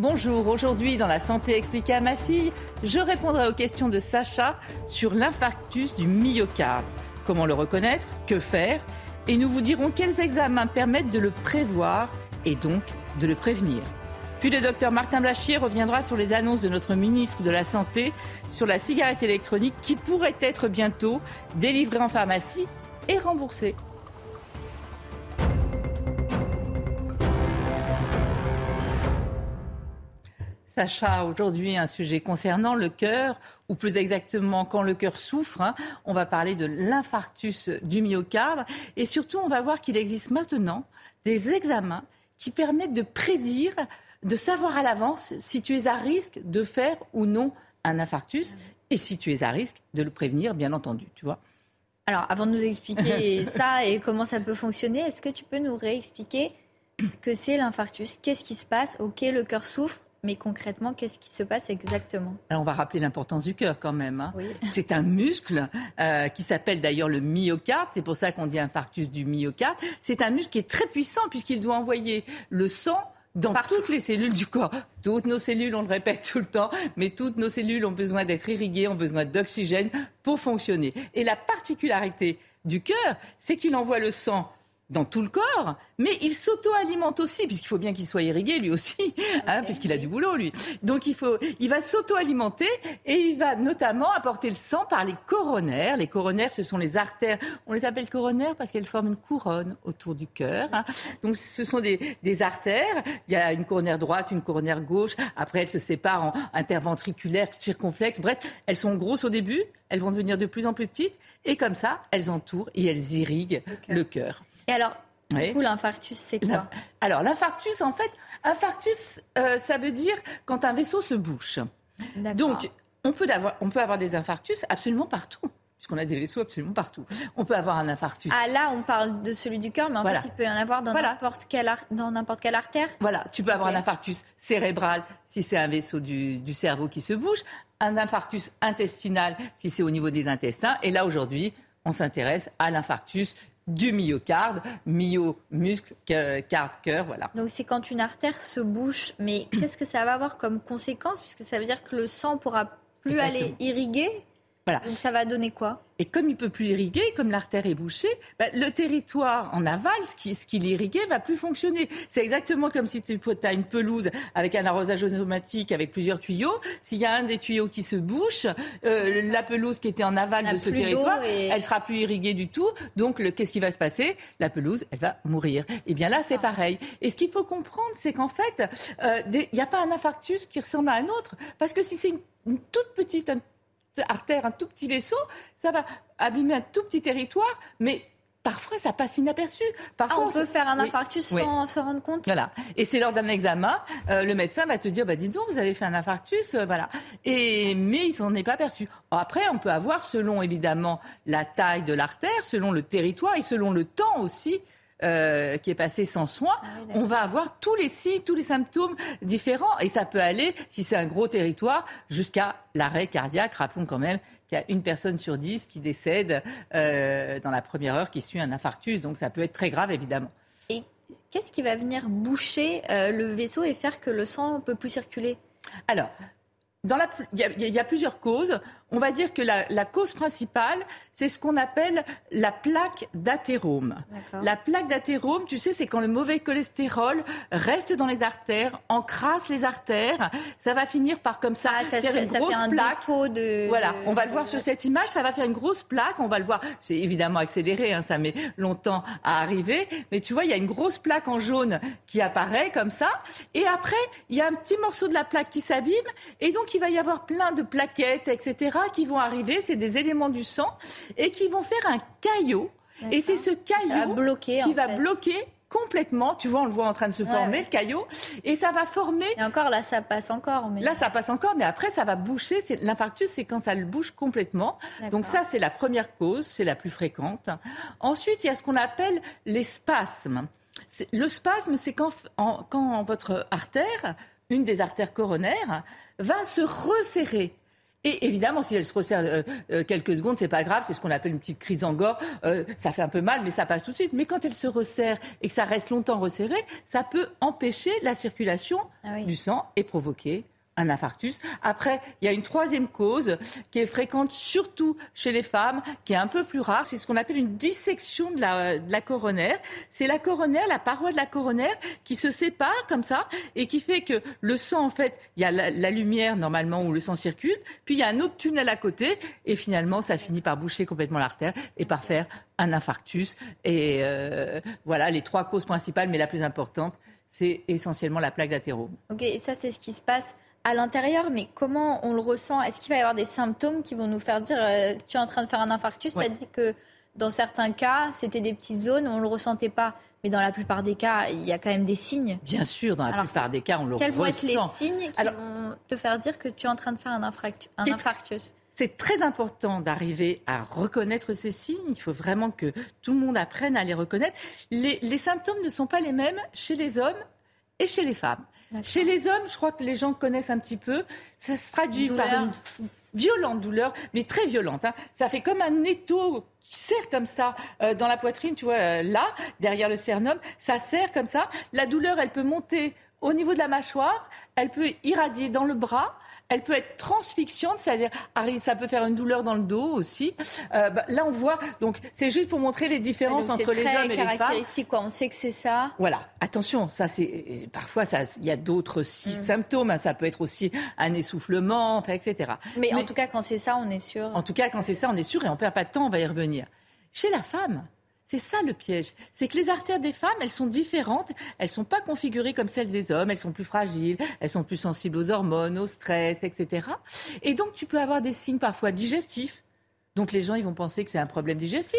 Bonjour, aujourd'hui dans la santé expliquée à ma fille, je répondrai aux questions de Sacha sur l'infarctus du myocarde. Comment le reconnaître Que faire? Et nous vous dirons quels examens permettent de le prévoir et donc de le prévenir. Puis le docteur Martin Blachier reviendra sur les annonces de notre ministre de la Santé sur la cigarette électronique qui pourrait être bientôt délivrée en pharmacie et remboursée. Sacha, aujourd'hui un sujet concernant le cœur, ou plus exactement quand le cœur souffre. hein. On va parler de l'infarctus du myocarde. Et surtout, on va voir qu'il existe maintenant des examens qui permettent de prédire, de savoir à l'avance si tu es à risque de faire ou non un infarctus, et si tu es à risque de le prévenir, bien entendu, tu vois. Alors, avant de nous expliquer ça et comment ça peut fonctionner, est-ce que tu peux nous réexpliquer ce que c'est l'infarctus? Qu'est-ce qui se passe? Ok, le cœur souffre, mais concrètement, qu'est-ce qui se passe exactement? Alors, on va rappeler l'importance du cœur quand même. hein. Oui. C'est un muscle euh, qui s'appelle d'ailleurs le myocarde. C'est pour ça qu'on dit infarctus du myocarde. C'est un muscle qui est très puissant puisqu'il doit envoyer le sang dans toutes les cellules du corps. Toutes nos cellules, on le répète tout le temps, mais toutes nos cellules ont besoin d'être irriguées, ont besoin d'oxygène pour fonctionner. Et la particularité du cœur, c'est qu'il envoie le sang dans tout le corps, mais il s'auto-alimente aussi, puisqu'il faut bien qu'il soit irrigué lui aussi, hein, puisqu'il a du boulot lui. Donc il, faut, il va s'auto-alimenter et il va notamment apporter le sang par les coronaires. Les coronaires, ce sont les artères. On les appelle coronaires parce qu'elles forment une couronne autour du cœur. hein. Donc ce sont des, des artères. Il y a une coronaire droite, une coronaire gauche. Après, elles se séparent en interventriculaires, circonflexes. Bref, elles sont grosses au début. Elles vont devenir de plus en plus petites. Et comme ça, elles entourent et elles irriguent le cœur. Et alors, du Oui. coup, l'infarctus, c'est quoi Alors, l'infarctus, en fait, infarctus, euh, ça veut dire quand un vaisseau se bouche. Donc, on peut, avoir, on peut avoir des infarctus absolument partout, puisqu'on a des vaisseaux absolument partout. On peut avoir un infarctus. Ah là, on parle de celui du cœur, mais en Voilà. fait, il peut y en avoir dans Voilà. n'importe quelle, ar- quelle artère. Voilà, tu peux avoir un infarctus cérébral si c'est un vaisseau du, du cerveau qui se bouge, un infarctus intestinal si c'est au niveau des intestins. Et là, aujourd'hui, on s'intéresse à l'infarctus du myocarde, myo, muscle, carde, cœur, voilà. Donc, c'est quand une artère se bouche. Mais qu'est-ce que ça va avoir comme conséquence? Puisque ça veut dire que le sang pourra plus Exactement. aller irriguer. Voilà. Donc, ça va donner quoi? Et comme il peut plus irriguer, comme l'artère est bouchée, bah, le territoire en aval, ce qui, ce qui l'irriguait, va plus fonctionner. C'est exactement comme si tu as une pelouse avec un arrosage automatique avec plusieurs tuyaux. S'il y a un des tuyaux qui se bouche, euh, la pelouse qui était en aval de ce territoire, et- elle sera plus irriguée du tout. Donc, qu'est-ce qui va se passer? La pelouse, elle va mourir. Et bien là, Ah. c'est pareil. Et ce qu'il faut comprendre, c'est qu'en fait, euh, il n'y a pas un infarctus qui ressemble à un autre. Parce que si c'est une, une toute petite un- artère, un tout petit vaisseau, ça va abîmer un tout petit territoire, mais parfois ça passe inaperçu. Ah, Parfois, on peut faire un Oui, infarctus oui. sans se rendre compte? Voilà. Et c'est lors d'un examen, euh, le médecin va te dire, bah, dis donc, vous avez fait un infarctus, euh, voilà. Et, mais il s'en est pas aperçu. Après, on peut avoir, selon évidemment la taille de l'artère, selon le territoire et selon le temps aussi, euh, qui est passé sans soin, Ah oui, on va avoir tous les signes, tous les symptômes différents. Et ça peut aller, si c'est un gros territoire, jusqu'à l'arrêt cardiaque. Rappelons quand même qu'il y a une personne sur dix qui décède euh, dans la première heure qui suit un infarctus. Donc ça peut être très grave, évidemment. Et qu'est-ce qui va venir boucher euh, le vaisseau et faire que le sang ne peut plus circuler? Alors, dans la pl- il y, a- il y a plusieurs causes. On va dire que la, la cause principale, c'est ce qu'on appelle la plaque d'athérome. La plaque d'athérome, tu sais, c'est quand le mauvais cholestérol reste dans les artères, encrasse les artères. Ça va finir par comme ça, Ah, ça, faire fait, une ça grosse fait un plaque. de. Voilà, on va le de- voir sur cette image, ça va faire une grosse plaque, on va le voir, c'est évidemment accéléré, hein, ça met longtemps à arriver, mais tu vois, il y a une grosse plaque en jaune qui apparaît comme ça, et après, il y a un petit morceau de la plaque qui s'abîme, et donc il va y avoir plein de plaquettes, etc., qui vont arriver, c'est des éléments du sang, et qui vont faire un caillot, et c'est ce caillot bloquer, qui va fait. bloquer complètement. Tu vois, on le voit en train de se former, le caillot, et ça va former. Et encore là, ça passe encore. Mais... Là, ça passe encore, mais après, ça va boucher. L'infarctus, c'est quand ça le bouge complètement. Donc ça, c'est la première cause, c'est la plus fréquente. Ensuite, il y a ce qu'on appelle les spasmes. Le spasme, c'est quand, quand votre artère, une des artères coronaires, va se resserrer. Et évidemment, si elle se resserre euh, euh, quelques secondes, c'est pas grave, c'est ce qu'on appelle une petite crise en gorge. Euh, ça fait un peu mal, mais ça passe tout de suite. Mais quand elle se resserre et que ça reste longtemps resserré, ça peut empêcher la circulation ah du sang et provoquer un infarctus. Après, il y a une troisième cause qui est fréquente surtout chez les femmes, qui est un peu plus rare. C'est ce qu'on appelle une dissection de la, coronaire. C'est la coronaire, la paroi de la coronaire qui se sépare comme ça et qui fait que le sang, en fait, il y a la, lumière normalement où le sang circule, puis il y a un autre tunnel à côté et finalement ça finit par boucher complètement l'artère et par faire un infarctus. Et euh, voilà les trois causes principales, mais la plus importante, c'est essentiellement la plaque d'athérome. Ok, et ça c'est ce qui se passe à l'intérieur, mais comment on le ressent? Est-ce qu'il va y avoir des symptômes qui vont nous faire dire euh, tu es en train de faire un infarctus? Tu as dit que dans certains cas, c'était des petites zones, on ne le ressentait pas. Mais dans la plupart des cas, il y a quand même des signes. Bien sûr, dans la plupart des cas, on le ressent. Quels vont être les signes qui vont te faire dire que tu es en train de faire un, un infarctus? c'est très important d'arriver à reconnaître ces signes. Il faut vraiment que tout le monde apprenne à les reconnaître. les symptômes ne sont pas les mêmes chez les hommes et chez les femmes. Chez les hommes, je crois que les gens connaissent un petit peu. Ça se traduit par une violente douleur, mais très violente. Hein. Ça fait comme un étau qui serre comme ça euh, dans la poitrine, tu vois, euh, là, derrière le sternum. Ça serre comme ça. La douleur, elle peut monter au niveau de la mâchoire, elle peut irradier dans le bras, elle peut être transfixiante, c'est-à-dire ça peut faire une douleur dans le dos aussi. Euh, bah, là, on voit. Donc, c'est juste pour montrer les différences entre les hommes et les femmes. Quoi. On sait que c'est ça. Voilà. Attention, ça c'est parfois ça. Il y a d'autres mm. symptômes. Hein. Ça peut être aussi un essoufflement, enfin, etc. Mais, en tout cas, quand c'est ça, on est sûr. En tout cas, quand c'est ça, on est sûr et on perd pas de temps. On va y revenir. Chez la femme, c'est ça le piège. C'est que les artères des femmes, elles sont différentes. Elles ne sont pas configurées comme celles des hommes. Elles sont plus fragiles. Elles sont plus sensibles aux hormones, au stress, etc. Et donc, tu peux avoir des signes parfois digestifs. Donc, les gens, ils vont penser que c'est un problème digestif.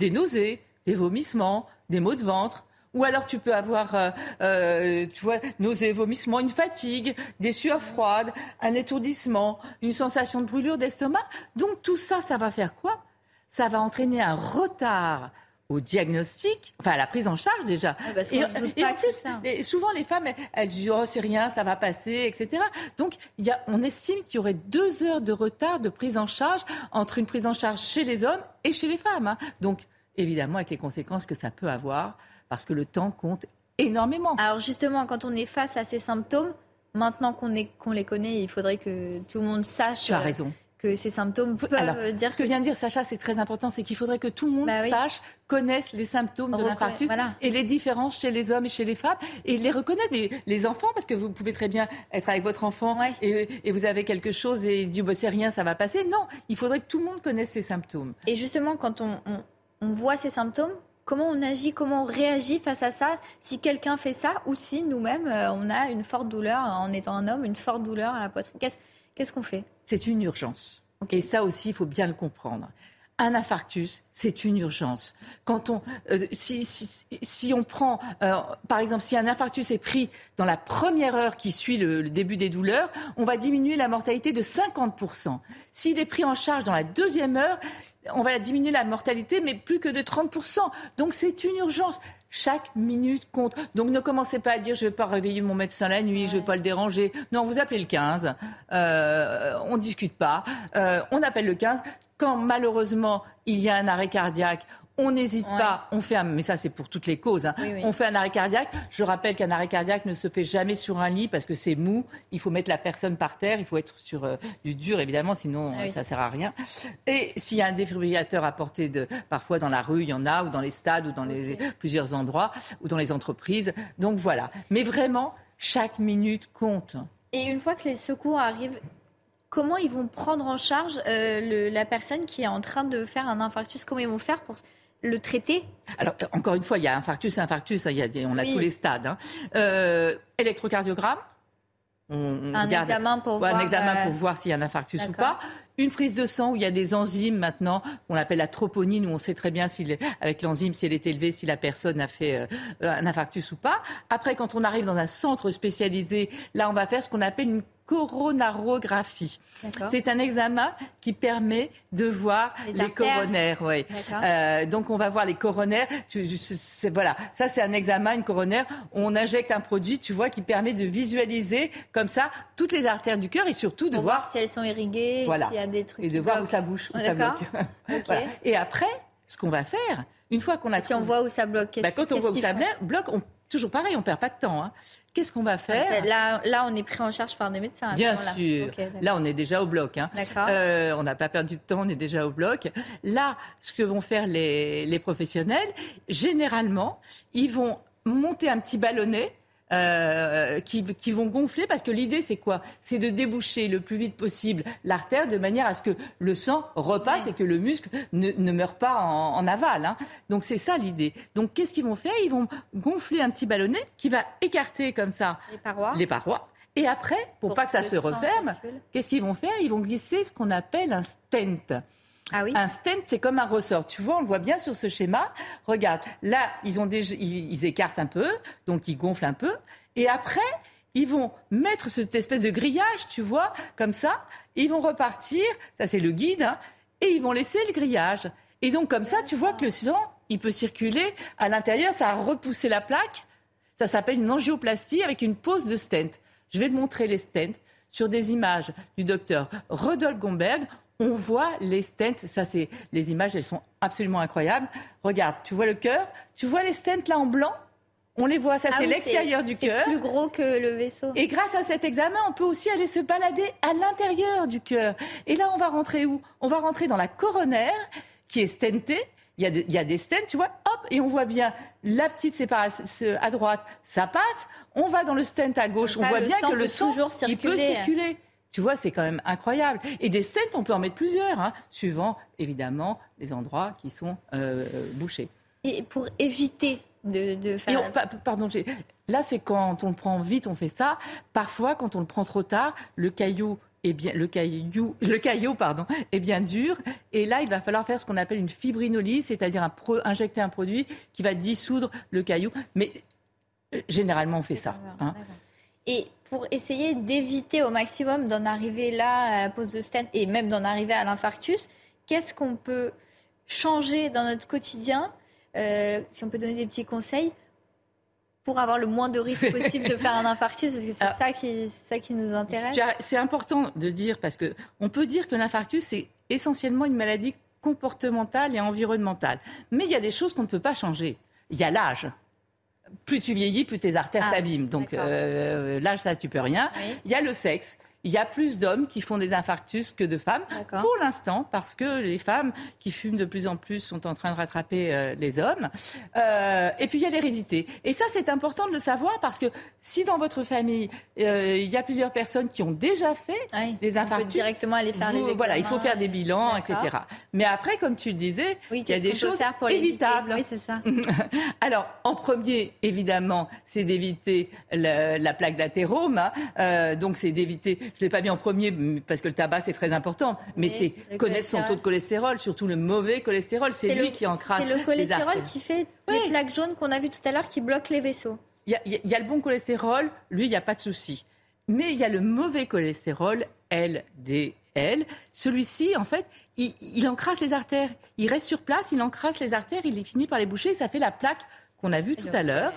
Des nausées, des vomissements, des maux de ventre. Ou alors tu peux avoir, euh, euh, tu vois, nausées, vomissements, une fatigue, des sueurs froides, un étourdissement, une sensation de brûlure d'estomac. Donc tout ça, ça va faire quoi? Ça va entraîner un retard au diagnostic, enfin à la prise en charge déjà. et, en plus, souvent les femmes, elles, disent oh c'est rien, ça va passer, etc. Donc il y a, on estime qu'il y aurait deux heures de retard de prise en charge entre une prise en charge chez les hommes et chez les femmes. Hein. Donc évidemment avec les conséquences que ça peut avoir, parce que le temps compte énormément. Alors justement, quand on est face à ces symptômes, maintenant qu'on qu'on les connaît, il faudrait que tout le monde sache. Tu as raison que ces symptômes peuvent dire ce que, vient de dire Sacha, c'est très important, c'est qu'il faudrait que tout le monde bah sache, connaisse les symptômes de l'infarctus et les différences chez les hommes et chez les femmes et les reconnaître. Mais les enfants, parce que vous pouvez très bien être avec votre enfant et, vous avez quelque chose et il dit bah, c'est rien, ça va passer. Non, il faudrait que tout le monde connaisse ces symptômes. Et justement, quand on, voit ces symptômes, comment on agit, comment on réagit face à ça Si quelqu'un fait ça ou si nous-mêmes, euh, on a une forte douleur en étant un homme, une forte douleur à la poitrine. Qu'est-ce qu'on fait? C'est une urgence. Et ça aussi, il faut bien le comprendre. Un infarctus, c'est une urgence. Quand on, euh, si, on prend, euh, par exemple, si un infarctus est pris dans la première heure qui suit le, début des douleurs, on va diminuer la mortalité de 50%. S'il est pris en charge dans la deuxième heure, on va diminuer la mortalité, mais plus que de 30%. Donc c'est une urgence. Chaque minute compte. Donc ne commencez pas à dire je ne vais pas réveiller mon médecin la nuit, je ne vais pas le déranger. Non, vous appelez le 15. Euh, on ne discute pas. Euh, on appelle le 15. Quand malheureusement il y a un arrêt cardiaque, on n'hésite pas, on fait un, mais ça c'est pour toutes les causes, hein. on fait un arrêt cardiaque. Je rappelle qu'un arrêt cardiaque ne se fait jamais sur un lit parce que c'est mou. Il faut mettre la personne par terre, il faut être sur euh, du dur évidemment, sinon ça ah ça sert à rien. Et s'il y a un défibrillateur à portée de, parfois dans la rue, il y en a, ou dans les stades, ou dans les, plusieurs endroits, ou dans les entreprises. Donc voilà. Mais vraiment, chaque minute compte. Et une fois que les secours arrivent, comment ils vont prendre en charge euh, la personne qui est en train de faire un infarctus? Comment ils vont faire pour le traiter Alors, euh, encore une fois, il y a infarctus, infarctus, il y a, on a tous les stades. Hein. Euh, électrocardiogramme, on, un examen pour voir, un examen pour voir s'il y a un infarctus ou pas. Une prise de sang où il y a des enzymes maintenant, on appelle la troponine, où on sait très bien si avec l'enzyme si elle est élevée, si la personne a fait euh, un infarctus ou pas. Après, quand on arrive dans un centre spécialisé, là, on va faire ce qu'on appelle une coronarographie. C'est un examen qui permet de voir les, coronaires. Euh, donc on va voir les coronaires. voilà, ça c'est un examen, une coronaire. On injecte un produit, tu vois, qui permet de visualiser comme ça toutes les artères du cœur et surtout de voir, si elles sont irriguées, s'il y a des trucs. Et de voir où ça bouge, où ça bloque. Et après, ce qu'on va faire, une fois qu'on a. Si on voit où ça bloque, bah, quand on voit où ça bloque, on toujours pareil, on perd pas de temps. Hein. Qu'est-ce qu'on va faire là, là, on est pris en charge par des médecins. Bien sûr. là, on est déjà au bloc. Hein. Euh, on n'a pas perdu de temps, on est déjà au bloc. Là, ce que vont faire les, les professionnels, généralement, ils vont monter un petit ballonnet euh, qui, qui, vont gonfler parce que l'idée c'est quoi? C'est de déboucher le plus vite possible l'artère de manière à ce que le sang repasse et que le muscle ne, ne meure pas en, en aval. Hein. Donc c'est ça l'idée. Donc qu'est-ce qu'ils vont faire? Ils vont gonfler un petit ballonnet qui va écarter comme ça les parois. Les parois. Et après, pour, pas que ça se referme, qu'est-ce qu'ils vont faire? Ils vont glisser ce qu'on appelle un stent. Ah un stent, c'est comme un ressort. Tu vois, on le voit bien sur ce schéma. Regarde, là, ils, ont ils, écartent un peu, donc ils gonflent un peu. Et après, ils vont mettre cette espèce de grillage, tu vois, comme ça. Ils vont repartir, ça c'est le guide, hein, et ils vont laisser le grillage. Et donc comme ça, tu vois que le sang, il peut circuler à l'intérieur, ça a repoussé la plaque. Ça s'appelle une angioplastie avec une pose de stent. Je vais te montrer les stents sur des images du docteur Rodolphe Gomberg on voit les stents. Ça, c'est les images, elles sont absolument incroyables. Regarde, tu vois le cœur, tu vois les stents là en blanc? On les voit, ça ah c'est l'extérieur du cœur. C'est plus gros que le vaisseau. Et grâce à cet examen, on peut aussi aller se balader à l'intérieur du cœur. Et là, on va rentrer où? On va rentrer dans la coronaire, qui est stentée. Il y, a il y a des stents, tu vois, hop, et on voit bien la petite séparation à droite, ça passe. On va dans le stent à gauche, on voit bien que le sang, il peut circuler. Tu vois, c'est quand même incroyable. Et des scènes, on peut en mettre plusieurs, hein, suivant évidemment les endroits qui sont euh, bouchés. Et pour éviter de, faire. pardon, là c'est quand on le prend vite, on fait ça. Parfois, quand on le prend trop tard, le caillou est bien, le caillou, le caillot pardon, est bien dur. Et là, il va falloir faire ce qu'on appelle une fibrinolyse, c'est-à-dire un injecter un produit qui va dissoudre le caillou. Mais euh, généralement, on fait ça. Hein. Et pour essayer d'éviter au maximum d'en arriver là à la pose de stent et même d'en arriver à l'infarctus, qu'est-ce qu'on peut changer dans notre quotidien euh, Si on peut donner des petits conseils pour avoir le moins de risques possible de faire un infarctus, parce que c'est ça, qui, ça qui nous intéresse. C'est important de dire, parce qu'on peut dire que l'infarctus, c'est essentiellement une maladie comportementale et environnementale. Mais il y a des choses qu'on ne peut pas changer. Il y a l'âge plus tu vieillis, plus tes artères ah, s'abîment. Donc euh, l'âge, ça, tu peux rien. Il y a le sexe il y a plus d'hommes qui font des infarctus que de femmes, pour l'instant, parce que les femmes qui fument de plus en plus sont en train de rattraper euh, les hommes. Euh, et puis il y a l'hérédité. Et ça, c'est important de le savoir, parce que si dans votre famille, euh, il y a plusieurs personnes qui ont déjà fait des infarctus... Directement aller faire les examens. Voilà, il faut faire des bilans, etc. Mais après, comme tu le disais, il y a des choses faire pour évitables. Oui, c'est ça. Alors, en premier, évidemment, c'est d'éviter la plaque d'athérome. Hein. donc, c'est d'éviter je ne l'ai pas mis en premier parce que le tabac, c'est très important, mais, c'est connaître son taux de cholestérol, surtout le mauvais cholestérol. C'est lui qui encrasse C'est le cholestérol qui fait les plaques jaunes qu'on a vues tout à l'heure qui bloquent les vaisseaux. Il y, a le bon cholestérol, lui, il n'y a pas de souci. Mais il y a le mauvais cholestérol, LDL. Celui-ci, en fait, il, encrasse les artères. Il reste sur place, il encrasse les artères, il finit par les boucher, ça fait la plaque qu'on a vue tout à l'heure.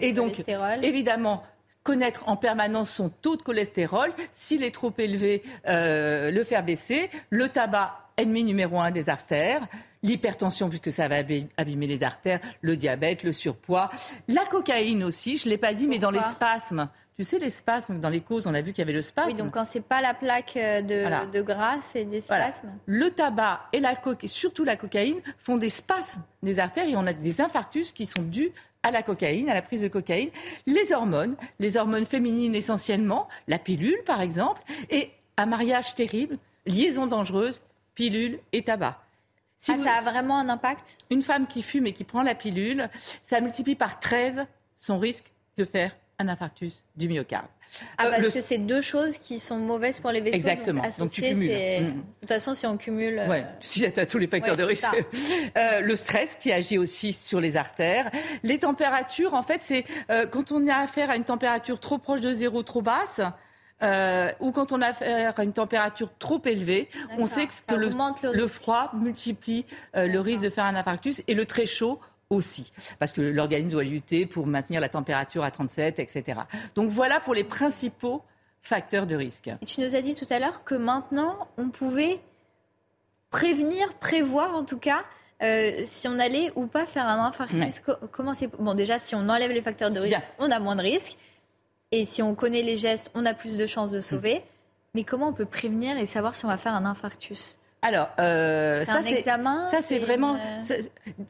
Et donc, évidemment, connaître en permanence son taux de cholestérol, s'il est trop élevé, euh, le faire baisser, le tabac, ennemi numéro un des artères, l'hypertension puisque ça va abîmer les artères, le diabète, le surpoids, la cocaïne aussi, je ne l'ai pas dit, mais dans les spasmes. Tu sais, les spasmes, dans les causes, on a vu qu'il y avait le spasme. Oui, donc quand c'est pas la plaque euh, de, gras, c'est des spasmes. Le tabac et la surtout la cocaïne, font des spasmes des artères et on a des infarctus qui sont dus à la cocaïne, à la prise de cocaïne, les hormones, les hormones féminines essentiellement, la pilule par exemple, et un mariage terrible, liaison dangereuse, pilule et tabac. Si ah, ça a vraiment un impact? Une femme qui fume et qui prend la pilule, ça multiplie par 13 son risque de faire un infarctus du myocarde. Ah, Euh, parce le- que c'est deux choses qui sont mauvaises pour les vaisseaux. Exactement. Donc, Donc, tu cumules. c'est- Mm. De toute façon, si on cumule. euh, Ouais, si tu as tous les facteurs Ouais, de risque. Euh, le stress qui agit aussi sur les artères. Les températures, en fait, c'est euh, quand on a affaire à une température trop proche de zéro, trop basse. euh, ou quand on a affaire à une température trop élevée, on sait que, le, froid multiplie euh, le risque de faire un infarctus et le très chaud aussi, parce que l'organisme doit lutter pour maintenir la température à 37, etc. Donc voilà pour les principaux facteurs de risque. Et tu nous as dit tout à l'heure que maintenant, on pouvait prévenir, prévoir en tout cas, euh, si on allait ou pas faire un infarctus. Ouais. Co- comment c'est Bon, déjà, si on enlève les facteurs de risque, Bien. on a moins de risques. Et si on connaît les gestes, on a plus de chances de sauver. Mais comment on peut prévenir et savoir si on va faire un infarctus? Alors, euh, ça c'est examen ça c'est vraiment une- ça-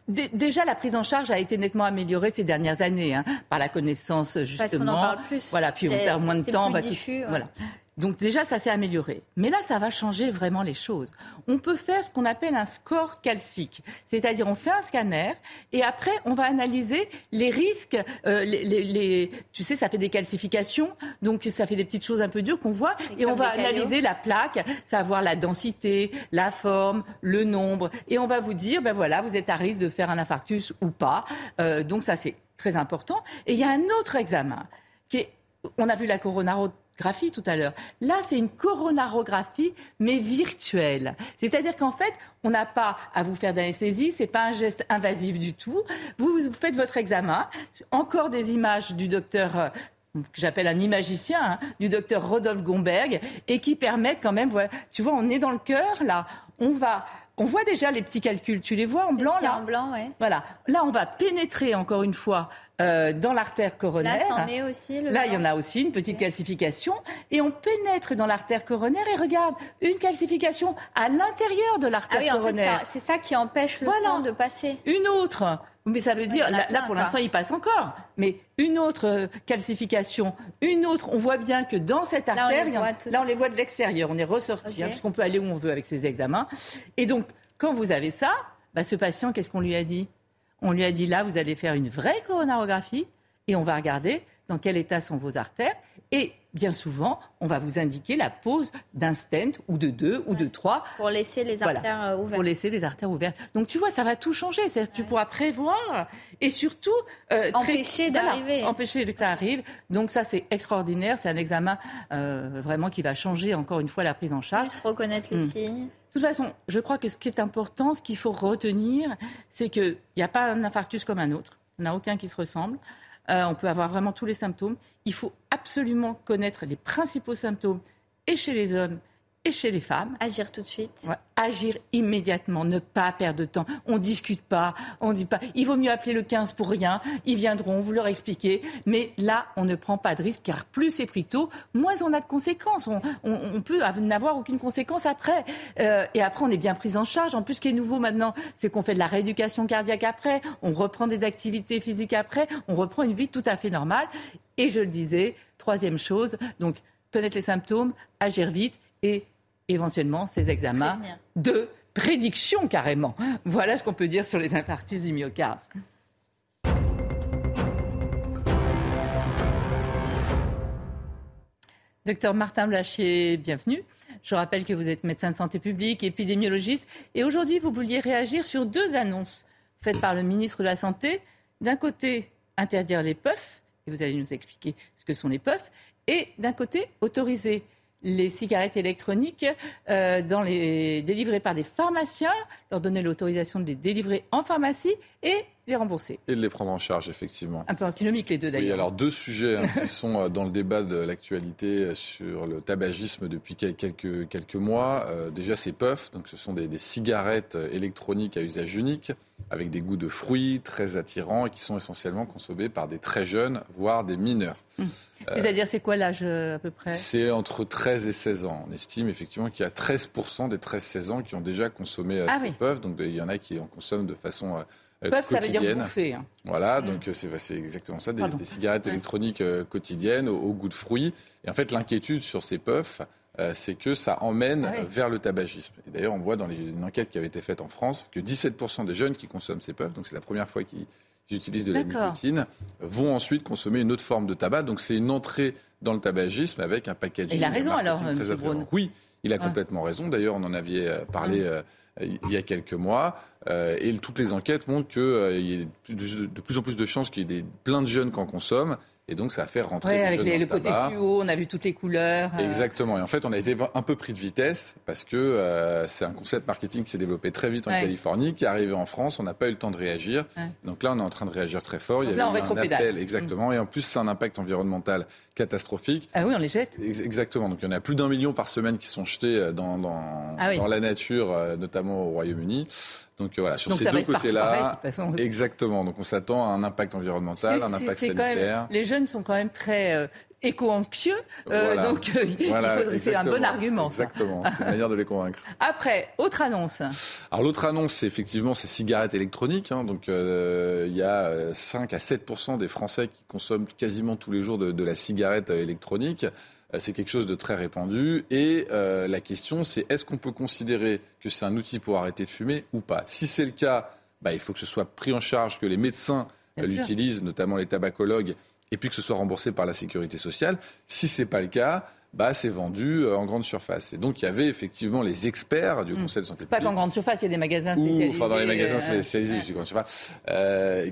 dé- déjà la prise en charge a été nettement améliorée ces dernières années hein, par la connaissance justement. Parce qu'on en parle plus. Voilà, puis on perd moins de temps. plus bah, tout- diffus, ouais. Voilà. Donc déjà, ça s'est amélioré. Mais là, ça va changer vraiment les choses. On peut faire ce qu'on appelle un score calcique. C'est-à-dire, on fait un scanner et après, on va analyser les risques. euh, les, les- les- tu sais, ça fait des calcifications. Donc, ça fait des petites choses un peu dures qu'on voit. Et Et on va analyser la plaque, savoir la densité, la forme, le nombre. Et on va vous dire, ben voilà, vous êtes à risque de faire un infarctus ou pas. Euh, donc, ça, c'est très important. Et il y a un autre examen qui est, on a vu la coronarographie tout à l'heure. Là, c'est une coronarographie, mais virtuelle. C'est-à-dire qu'en fait, on n'a pas à vous faire d'anesthésie, c'est pas un geste invasif du tout. Vous, vous faites votre examen, encore des images du docteur. que j'appelle un imagicien, hein, du docteur Rodolphe Gomberg, et qui permettent quand même, voilà, tu vois, on est dans le cœur, là, on va, on voit déjà les petits calculs, tu les vois en blanc, là en blanc, ouais. Voilà, là, on va pénétrer encore une fois euh, dans l'artère coronaire. Là, c'en est aussi. Le Là, il y en a aussi une petite calcification. Et on pénètre dans l'artère coronaire et regarde, une calcification à l'intérieur de Ah l'artère oui, fait, coronaire. c'est ça qui empêche le Voilà. sang de passer. Une autre. Mais ça veut dire, il y en a là, pour l'instant, il passe encore. Mais une autre euh, calcification, une autre, on voit bien que dans cette Là, on artère, les voit là, on les voit de l'extérieur. On est ressorti, hein, puisqu'on peut aller où on veut avec ces examens. Et donc, quand vous avez ça, bah, ce patient, qu'est-ce qu'on lui a dit? On lui a dit, là, vous allez faire une vraie coronarographie et on va regarder dans quel état sont vos artères. Et bien souvent, on va vous indiquer la pose d'un stent ou de deux ou de trois Pour laisser les artères euh, ouvertes. pour laisser les artères ouvertes. Donc tu vois, ça va tout changer. Que tu pourras prévoir et surtout euh, très- Empêcher voilà, d'arriver. empêcher que ça arrive. Donc ça, c'est extraordinaire. C'est un examen euh, vraiment qui va changer encore une fois la prise en charge. Plus reconnaître les Hmm. signes. De toute façon, je crois que ce qui est important, ce qu'il faut retenir, c'est qu'il n'y a pas un infarctus comme un autre. Il n'y en a aucun qui se ressemble. Euh, on peut avoir vraiment tous les symptômes. Il faut absolument connaître les principaux symptômes et chez les hommes et chez les femmes. Agir tout de suite. Ouais, agir immédiatement, ne pas perdre de temps. On discute pas, on dit pas. Il vaut mieux appeler le 15 pour rien. Ils viendront, vous leur expliquer. Mais là, on ne prend pas de risque car plus c'est pris tôt, moins on a de conséquences. On, on, on peut n'avoir aucune conséquence après. Euh, et après, on est bien pris en charge. En plus, ce qui est nouveau maintenant, c'est qu'on fait de la rééducation cardiaque après. On reprend des activités physiques après. On reprend une vie tout à fait normale. Et je le disais, troisième chose, donc connaître les symptômes, agir vite et éventuellement ces examens Prévenir. de prédiction carrément. Voilà ce qu'on peut dire sur les infarctus du myocarde. Docteur Martin Blachier, bienvenue. Je rappelle que vous êtes médecin de santé publique, épidémiologiste, et aujourd'hui vous vouliez réagir sur deux annonces faites par le ministre de la Santé. D'un côté, interdire les puffs, et vous allez nous expliquer ce que sont les puffs, et d'un côté, autoriser les cigarettes électroniques euh, délivrées par des pharmaciens, leur donner l'autorisation de les délivrer en pharmacie et les rembourser. Et de les prendre en charge, effectivement. Un peu antinomique les deux Oui, d'ailleurs. alors deux sujets hein, qui sont euh, dans le débat de l'actualité euh, sur le tabagisme depuis quel- quelques, quelques mois. Euh, déjà, ces puffs, donc ce sont des, des cigarettes électroniques à usage unique, avec des goûts de fruits très attirants et qui sont essentiellement consommés par des très jeunes, voire des mineurs. C'est-à-dire, c'est quoi l'âge à peu près? C'est entre 13 et 16 ans. On estime effectivement qu'il y a 13% des 13-16 ans qui ont déjà consommé Ah ces oui. puffs. Donc il y en a qui en consomment de façon euh, Puff, ça veut dire bouffer. hein. Voilà, donc euh, c'est exactement ça, des, cigarettes électroniques euh, quotidiennes au, au goût de fruits. Et en fait, l'inquiétude sur ces puffs, euh, c'est que ça emmène Ah euh, vers le tabagisme. Et d'ailleurs, on voit dans les- une enquête qui avait été faite en France que 17% des jeunes qui consomment ces puffs, donc c'est la première fois qu'ils qui utilisent de la nicotine vont ensuite consommer une autre forme de tabac. Donc c'est une entrée dans le tabagisme avec un packaging. Il a raison alors, M. Braun. Oui, il a complètement raison. D'ailleurs, on en avait euh, parlé euh, il y a quelques mois. Euh, et toutes les enquêtes montrent qu'il y a de, plus en plus de chances qu'il y ait des, plein de jeunes qui en consomment et donc, ça a fait rentrer. Oui, avec les, le côté fluo, on a vu toutes les couleurs. Euh. Exactement. Et en fait, on a été un peu pris de vitesse parce que c'est un concept marketing qui s'est développé très vite en Californie, qui est arrivé en France. On n'a pas eu le temps de réagir. Donc là, on est en train de réagir très fort. Il y a un appel, exactement. Et en plus, c'est un impact environnemental catastrophique. Ah oui, on les jette. Exactement. Donc il y en a plus d'un million par semaine qui sont jetés euh, dans, dans, ah dans la nature, notamment au Royaume-Uni. Donc voilà, sur ces deux côtés-là, exactement. Donc on s'attend à un impact environnemental, un impact sanitaire. les jeunes sont quand même très euh, éco-anxieux, euh, donc euh, c'est un bon argument. Exactement, c'est une manière de les convaincre. Après, autre annonce. Alors l'autre annonce, c'est effectivement ces cigarettes électroniques. Hein. donc il y a 5 à 7% des Français qui consomment quasiment tous les jours de la cigarette électronique. Euh, c'est quelque chose de très répandu. Et euh, la question, c'est est-ce qu'on peut considérer que c'est un outil pour arrêter de fumer ou pas? Si c'est le cas, bah, il faut que ce soit pris en charge, que les médecins l'utilisent, notamment les tabacologues, et puis que ce soit remboursé par la sécurité sociale. Si ce n'est pas le cas, bah, c'est vendu euh, en grande surface. Et donc, il y avait effectivement les experts du hmm. Conseil de santé publique. Pas qu'en grande surface, il y a des magasins spécialisés. enfin, dans les magasins spécialisés, je dis grande surface,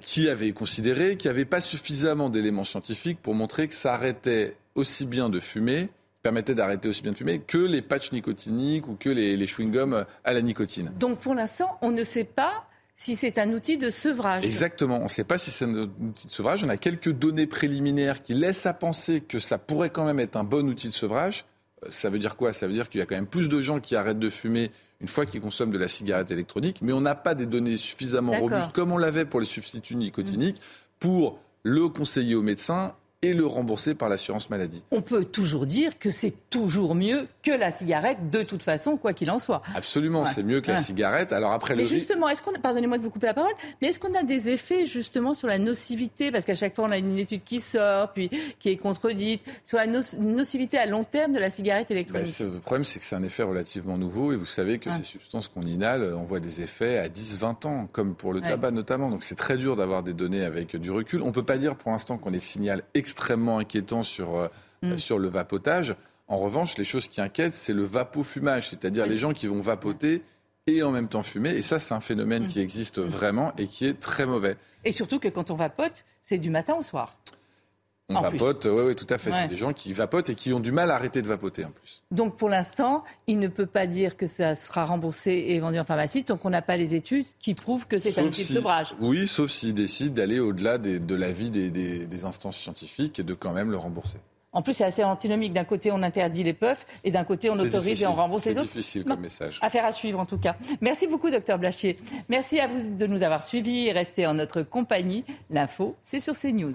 qui avaient considéré qu'il n'y avait pas suffisamment d'éléments scientifiques pour montrer que ça arrêtait aussi bien de fumer permettait d'arrêter aussi bien de fumer que les patchs nicotiniques ou que les, les chewing-gums à la nicotine. Donc pour l'instant, on ne sait pas si c'est un outil de sevrage. Exactement. On ne sait pas si c'est un outil de sevrage. On a quelques données préliminaires qui laissent à penser que ça pourrait quand même être un bon outil de sevrage. Euh, ça veut dire quoi? Ça veut dire qu'il y a quand même plus de gens qui arrêtent de fumer une fois qu'ils consomment de la cigarette électronique, mais on n'a pas des données suffisamment robustes comme on l'avait pour les substituts nicotiniques pour le conseiller au médecin et le rembourser par l'assurance maladie. On peut toujours dire que c'est toujours mieux que la cigarette, de toute façon, quoi qu'il en soit. Absolument, c'est mieux que la cigarette. Alors après mais justement, est-ce qu'on, pardonnez-moi de vous couper la parole, mais est-ce qu'on a des effets justement sur la nocivité, parce qu'à chaque fois on a une étude qui sort, puis qui est contredite, sur la nocivité à long terme de la cigarette ben, électronique? Le problème, c'est que c'est un effet relativement nouveau, et vous savez que ces substances qu'on inhale, on voit des effets à 10-20 ans, comme pour le tabac notamment. Donc c'est très dur d'avoir des données avec du recul. On ne peut pas dire pour l'instant qu'on est signal extrêmement inquiétant sur, euh, mm. sur le vapotage. En revanche, les choses qui inquiètent, c'est le vapofumage, c'est-à-dire les gens qui vont vapoter et en même temps fumer. Et ça, c'est un phénomène mm. qui existe vraiment et qui est très mauvais. Et surtout que quand on vapote, c'est du matin au soir. On vapote, oui, oui, tout à fait. C'est des gens qui vapotent et qui ont du mal à arrêter de vapoter en plus. Donc pour l'instant, il ne peut pas dire que ça sera remboursé et vendu en pharmacie tant qu'on n'a pas les études qui prouvent que c'est un outil de sevrage. Oui, sauf s'ils décident d'aller au-delà de l'avis des, des, instances scientifiques et de quand même le rembourser. En plus, c'est assez antinomique. D'un côté, on interdit les puffs et d'un côté, on autorise et on rembourse les autres. C'est difficile comme message. Affaire à suivre, en tout cas. Merci beaucoup, docteur Blachier. Merci à vous de nous avoir suivis et restez en notre compagnie. L'info, c'est sur CNews.